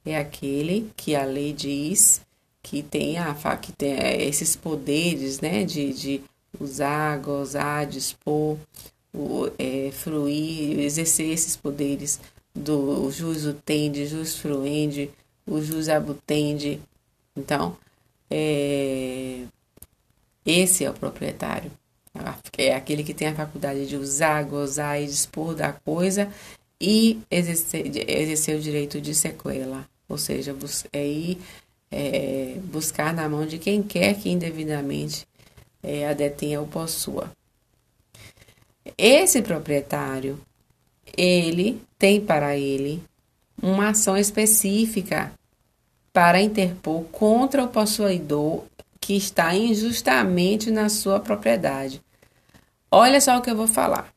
É aquele que a lei diz que tem, a, que tem é, esses poderes, né? De, de usar, gozar, dispor, o, é, fruir, exercer esses poderes do jus utende, jus fruende, o jus abutende. Então, é, esse é o proprietário. É aquele que tem a faculdade de usar, gozar e dispor da coisa e exercer, exercer o direito de sequela. Ou seja, é ir é, buscar na mão de quem quer que indevidamente é, a detenha ou possua. Esse proprietário, ele tem para ele uma ação específica para interpor contra o possuidor que está injustamente na sua propriedade. Olha só o que eu vou falar.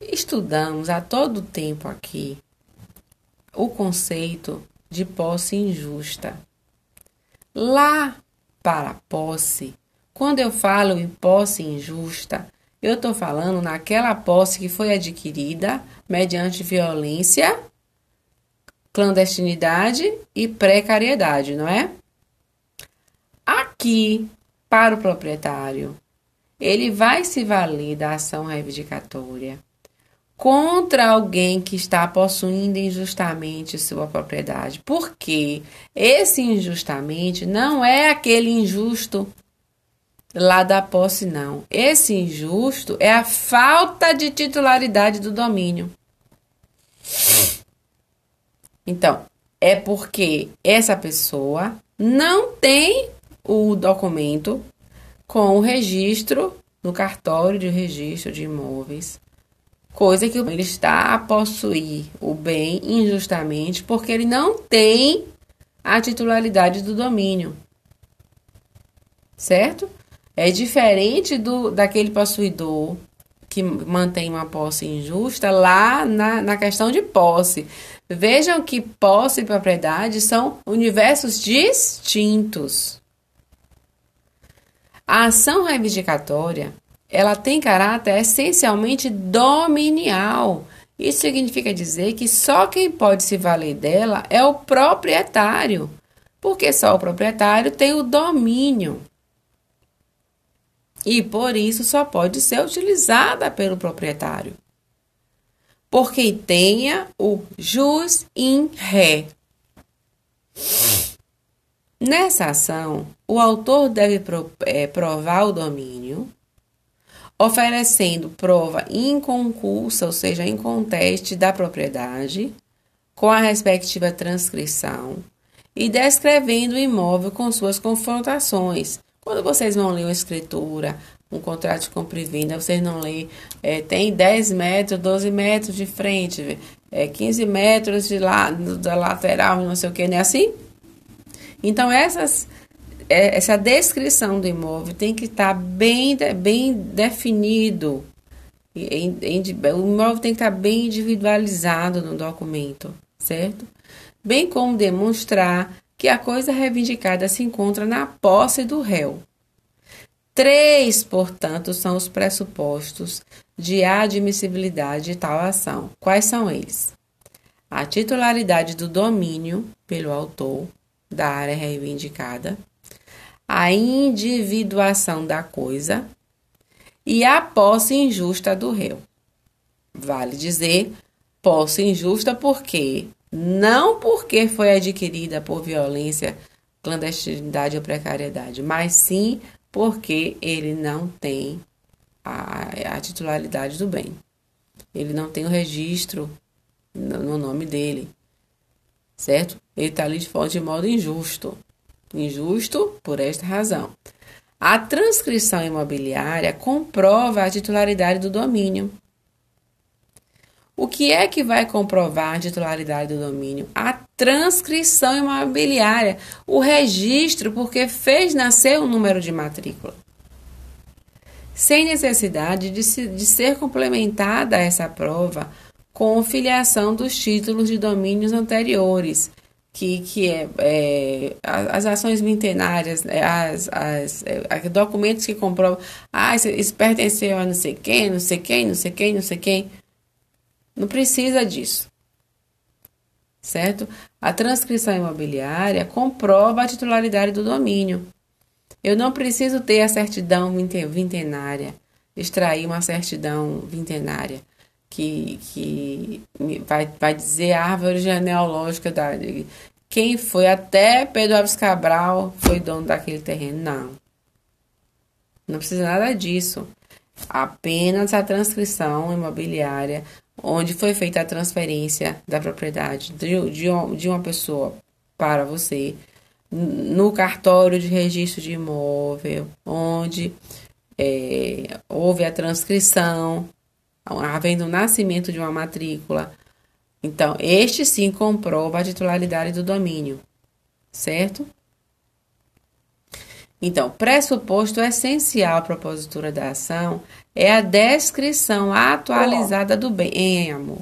Estudamos a todo tempo aqui o conceito de posse injusta. Lá para posse, quando eu falo em posse injusta, eu estou falando naquela posse que foi adquirida mediante violência, clandestinidade e precariedade, não é? Aqui, para o proprietário, ele vai se valer da ação reivindicatória contra alguém que está possuindo injustamente sua propriedade. Porque esse injustamente não é aquele injusto lá da posse, não. Esse injusto é a falta de titularidade do domínio. Então, é porque essa pessoa não tem o documento com o registro no cartório de registro de imóveis, coisa que ele está a possuir o bem injustamente porque ele não tem a titularidade do domínio. Certo? É diferente do daquele possuidor que mantém uma posse injusta lá na, na questão de posse. Vejam que posse e propriedade são universos distintos. A ação reivindicatória, ela tem caráter essencialmente dominial. Isso significa dizer que só quem pode se valer dela é o proprietário, porque só o proprietário tem o domínio. E por isso só pode ser utilizada pelo proprietário. Porque tenha o jus in ré. Nessa ação, o autor deve é, provar o domínio, oferecendo prova inconcursa, ou seja, inconteste da propriedade, com a respectiva transcrição, e descrevendo o imóvel com suas confrontações. Quando vocês vão ler uma escritura, um contrato de compra e venda, vocês não leem, é, tem 10 metros, 12 metros de frente, é, 15 metros de lado, da lateral, não sei o que, não é assim? Então, essas, é, essa descrição do imóvel tem que estar bem, bem definido. Em, em, o imóvel tem que estar bem individualizado no documento, certo? Bem como demonstrar que a coisa reivindicada se encontra na posse do réu. Três, portanto, são os pressupostos de admissibilidade de tal ação. Quais são eles? A titularidade do domínio pelo autor da área reivindicada, a individuação da coisa e a posse injusta do réu. Vale dizer posse injusta porque não porque foi adquirida por violência, clandestinidade ou precariedade, mas sim porque ele não tem a, a titularidade do bem. Ele não tem o registro no, no nome dele, certo? Ele está ali de, de modo injusto. Injusto por esta razão. A transcrição imobiliária comprova a titularidade do domínio. O que é que vai comprovar a titularidade do domínio? A transcrição imobiliária, o registro, porque fez nascer um número de matrícula. Sem necessidade de, se, de ser complementada essa prova com filiação dos títulos de domínios anteriores, que, que é, é as ações vintenárias, é, as, as é, documentos que comprovam, ah, isso, isso pertenceu a não sei quem, não sei quem, não sei quem, não sei quem. Não precisa disso. Certo? A transcrição imobiliária comprova a titularidade do domínio. Eu não preciso ter a certidão vintenária, extrair uma certidão vintenária que, que vai, vai dizer a árvore genealógica da, quem foi até Pedro Alves Cabral foi dono daquele terreno. Não. Não precisa nada disso. Apenas a transcrição imobiliária onde foi feita a transferência da propriedade de, de, de uma pessoa para você, no cartório de registro de imóvel, onde é, houve a transcrição, havendo o nascimento de uma matrícula. Então, este sim comprova a titularidade do domínio, certo? Então, pressuposto essencial para a propositura da ação é a descrição atualizada do bem, hein, amor?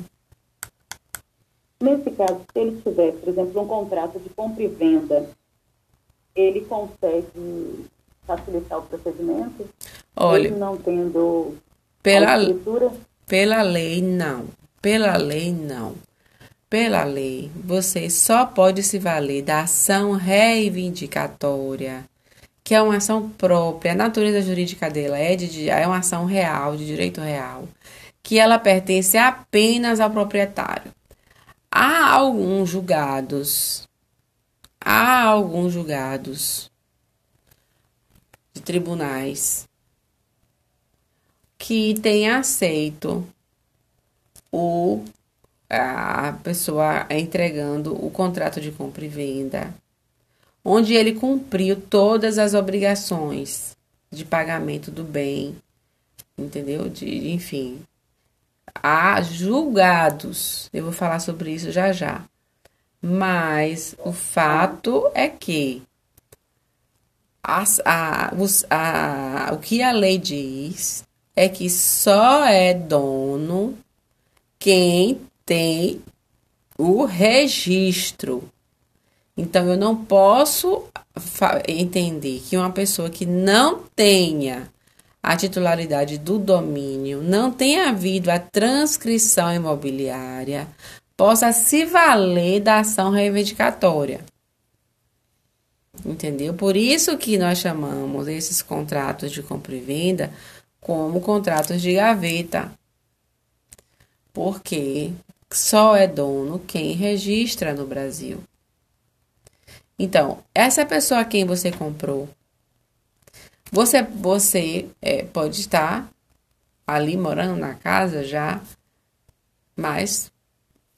Nesse caso, se ele tiver, por exemplo, um contrato de compra e venda, ele consegue facilitar o procedimento? Olha, ele não tendo pela, pela lei, não. Pela lei, não. Pela lei, você só pode se valer da ação reivindicatória que é uma ação própria, a natureza jurídica dela é, de, é uma ação real, de direito real, que ela pertence apenas ao proprietário. Há alguns julgados, há alguns julgados de tribunais que têm aceito o a pessoa entregando o contrato de compra e venda onde ele cumpriu todas as obrigações de pagamento do bem, entendeu? De, enfim, há julgados. Eu vou falar sobre isso já já. Mas o fato é que a, os, a, o que a lei diz é que só é dono quem tem o registro então, eu não posso entender que uma pessoa que não tenha a titularidade do domínio, não tenha havido a transcrição Entendeu? Por isso que nós chamamos esses contratos de compra e venda como contratos de gaveta. Porque só é dono quem registra no Brasil. Então, essa pessoa a quem você comprou, você, você é, pode estar ali morando na casa já, mas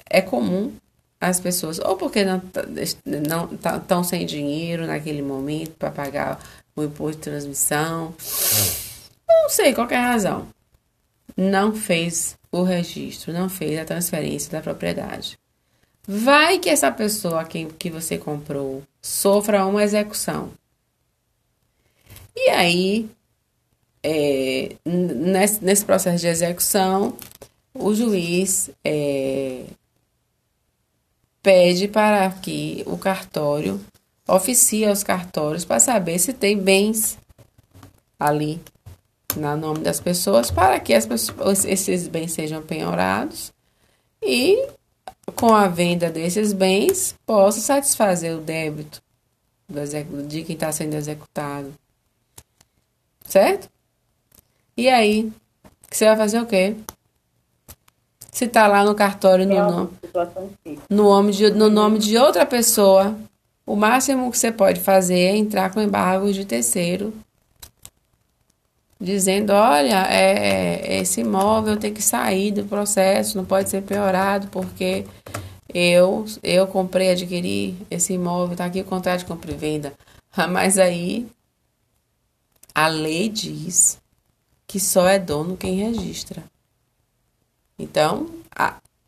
é comum as pessoas, ou porque não estão tá, não, sem dinheiro naquele momento para pagar o imposto de transmissão, não sei qualquer razão, não fez o registro, não fez a transferência da propriedade. Vai que essa pessoa a quem que você comprou sofra uma execução. E aí, é, nesse, nesse, processo de execução, o juiz é, pede para que o cartório oficie aos cartórios para saber se tem bens ali no nome das pessoas, para que as pessoas, esses bens sejam penhorados e com a venda desses bens possa satisfazer o débito de quem está sendo executado. Certo? E aí, você vai fazer o quê? Se está lá no cartório no nome, no nome, de, no nome de outra pessoa, o máximo que você pode fazer é entrar com embargo de terceiro, dizendo, olha, é, esse imóvel tem que sair do processo, não pode ser piorado, porque eu, eu comprei, adquiri esse imóvel, está aqui o contrato de compra e venda. Mas aí a lei diz que só é dono quem registra. Então,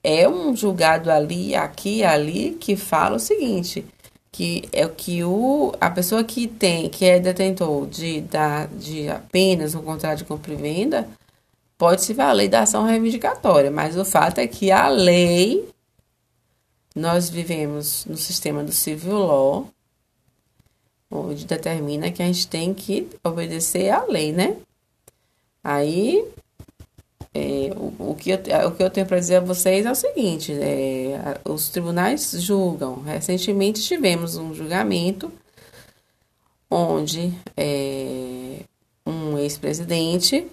é um julgado ali, aqui, ali, que fala o seguinte, que é que o, a pessoa que tem, que é detentor de, da, de apenas um contrato de compra e venda, pode se valer da ação reivindicatória, mas o fato é que a lei, nós vivemos no sistema do civil law, onde determina que a gente tem que obedecer à lei, né? Aí, é, o, o, que eu, o que eu tenho para dizer a vocês é o seguinte: é, os tribunais julgam. Recentemente tivemos um julgamento onde é, um ex-presidente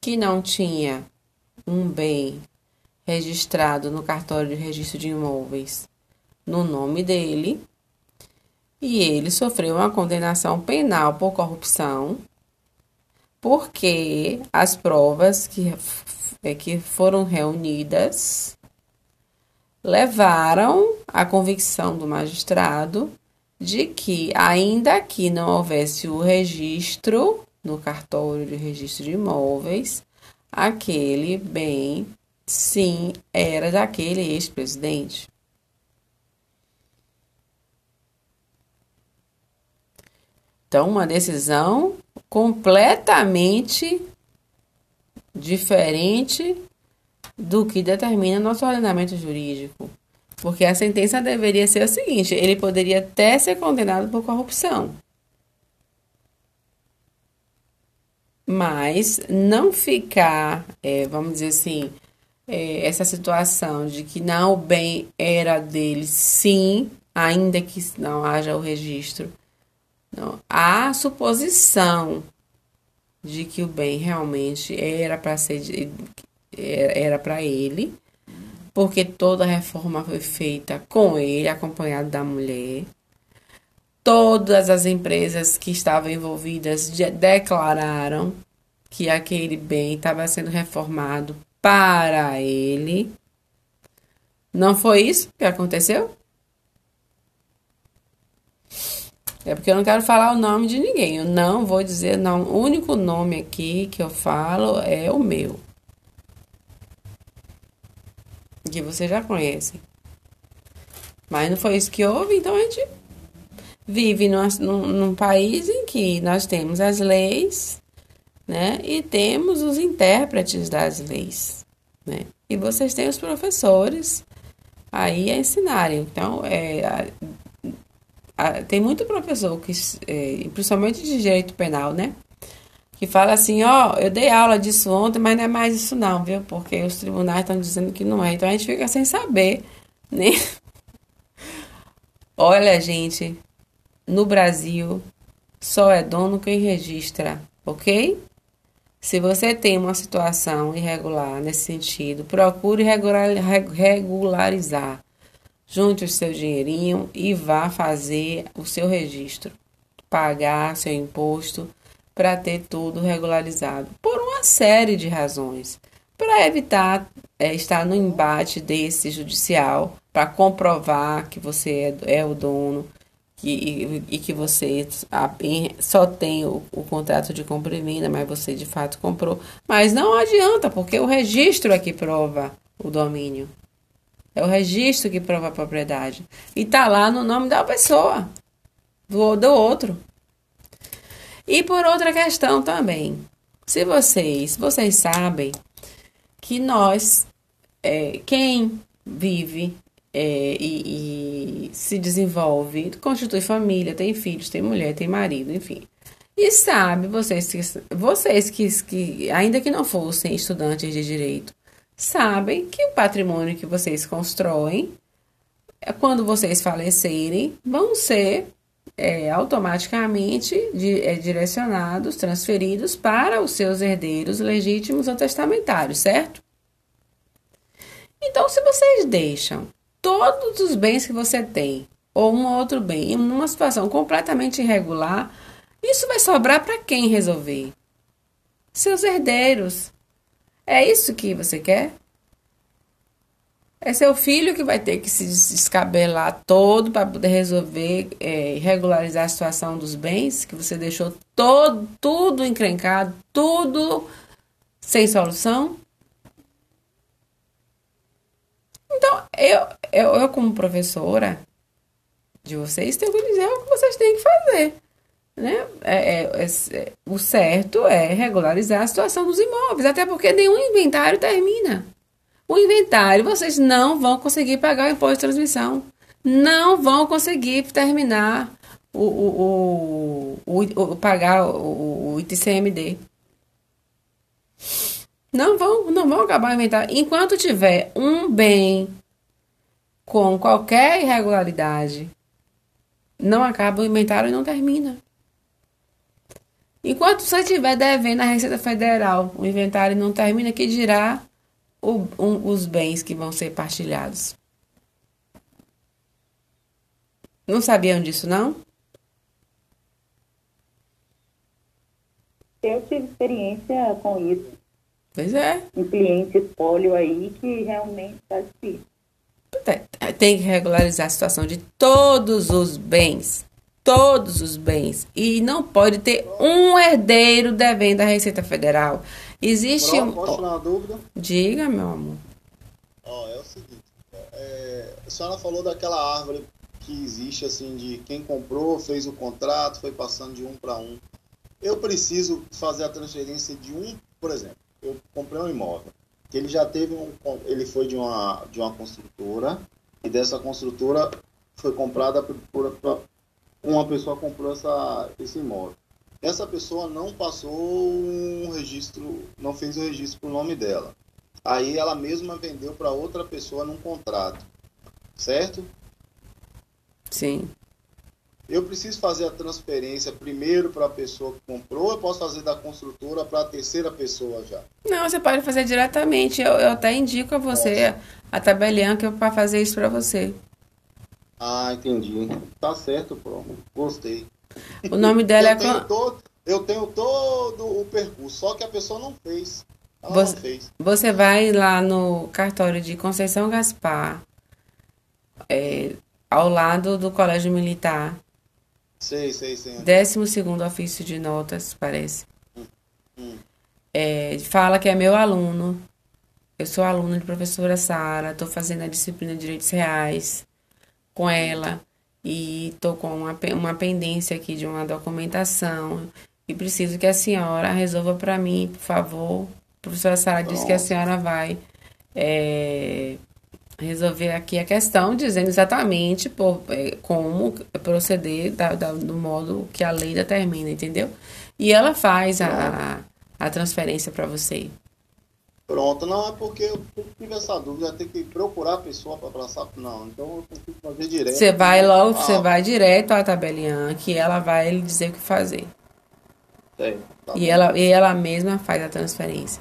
que não tinha um bem registrado no cartório de registro de imóveis no nome dele e ele sofreu uma condenação penal por corrupção porque as provas que, que foram reunidas levaram à convicção do magistrado de que, ainda que não houvesse o registro no cartório de registro de imóveis, aquele bem sim era daquele ex-presidente. Então, uma decisão completamente diferente do que determina nosso ordenamento jurídico. Porque a sentença deveria ser a seguinte: ele poderia até ser condenado por corrupção. Mas não ficar, é, vamos dizer assim, é, essa situação de que não o bem era dele, sim, ainda que não haja o registro a suposição de que o bem realmente era para ser era para ele, porque toda a reforma foi feita com ele, acompanhado da mulher. Todas as empresas que estavam envolvidas declararam que aquele bem estava sendo reformado para ele. Não foi isso que aconteceu? É porque eu não quero falar o nome de ninguém. Eu não vou dizer não. O único nome aqui que eu falo é o meu. Que você já conhece. Mas não foi isso que houve, então a gente vive num, num, num país em que nós temos as leis, né? E temos os intérpretes das leis, né? E vocês têm os professores aí a ensinarem. Então, é, tem muito professor que, é, principalmente de direito penal, né? Que fala assim, ó, oh, eu dei aula disso ontem, mas não é mais isso não, viu? Porque os tribunais estão dizendo que não é. Então a gente fica sem saber, né? Olha, gente, no Brasil, só é dono quem registra, ok? Se você tem uma situação irregular nesse sentido, procure regularizar. Junte o seu dinheirinho e vá fazer o seu registro, pagar seu imposto para ter tudo regularizado, por uma série de razões, para evitar é, estar no embate desse judicial, para comprovar que você é, é o dono, que, e que você só tem o, o contrato de compra e venda, mas você de fato comprou. Mas não adianta, porque o registro é que prova o domínio. É o registro que prova a propriedade. E tá lá no nome da pessoa, do, do outro. E por outra questão também. Se vocês, vocês sabem que nós, é, quem vive é, e, e, se desenvolve, constitui família, tem filhos, tem mulher, tem marido, enfim. E sabe, vocês, vocês que, que, ainda que não fossem estudantes de direito, sabem que o patrimônio que vocês constroem, é, quando vocês falecerem, vão ser é, automaticamente de, é, direcionados, transferidos para os seus herdeiros legítimos ou testamentários, certo? Então, se vocês deixam todos os bens que você tem, ou um outro bem, em uma situação completamente irregular, isso vai sobrar para quem resolver? Seus herdeiros. É isso que você quer? É seu filho que vai ter que se descabelar todo para poder resolver, é, regularizar a situação dos bens, que você deixou todo, tudo encrencado, tudo sem solução? Então, eu, eu, eu como professora de vocês, tenho que dizer o que vocês têm que fazer. Né? É, é, é, o certo é regularizar a situação dos imóveis, até porque nenhum inventário termina. O inventário vocês não vão conseguir pagar o imposto de transmissão, não vão conseguir terminar o, o, o, o pagar o, o ITCMD. Não vão, não vão acabar o inventário. Enquanto tiver um bem com qualquer irregularidade, não acaba o inventário e não termina. Enquanto você estiver devendo a Receita Federal, o inventário não termina, que dirá o, um, os bens que vão ser partilhados. Não sabiam disso, não? Eu tive experiência com isso. Pois é. Um cliente espólio aí que realmente está difícil. Tem que regularizar a situação de todos os bens. Todos os bens. E não pode ter um herdeiro devendo a Receita Federal. Existe um. Posso tirar uma dúvida? Diga, meu amor. Ó, é o seguinte. É, a senhora falou daquela árvore que existe, assim, de quem comprou, fez o contrato, foi passando de um para um. Eu preciso fazer a transferência de um, por exemplo eu comprei um imóvel que ele já teve um, ele foi de uma de uma construtora e dessa construtora foi comprada por, por, uma pessoa comprou essa esse imóvel. Essa pessoa não passou um registro, não fez o registro com o nome dela. Aí ela mesma vendeu para outra pessoa num contrato, certo? Sim. Eu preciso fazer a transferência primeiro para a pessoa que comprou, ou eu posso fazer da construtora para a terceira pessoa já? Não, você pode fazer diretamente. Eu, eu até indico a você Nossa. a tabelinha que é para fazer isso para você. Ah, entendi. Tá certo, pô. Gostei. O nome dela eu é. Tenho todo, eu tenho todo o percurso, só que a pessoa não fez. Ela você, não fez. Você vai lá no cartório de Conceição Gaspar, é, ao lado do Colégio Militar. Sei, sei, sei. Décimo segundo ofício de notas, parece. Hum. É, fala que é meu aluno. Eu sou aluno de professora Sara, estou fazendo a disciplina de Direitos Reais com ela e estou com uma, uma pendência aqui de uma documentação e preciso que a senhora resolva para mim, por favor. A professora Sara disse que a senhora vai é, resolver aqui a questão, dizendo exatamente por, é, como proceder da, da, do modo que a lei determina, entendeu? E ela faz a, a transferência para você. Pronto, não é porque eu tive essa dúvida, tem que procurar a pessoa para passar, não, então eu consigo fazer direto. Você vai logo, ah, você vai direto à tabelinha que ela vai lhe dizer o que fazer. É, tá e, ela, e ela mesma faz a transferência.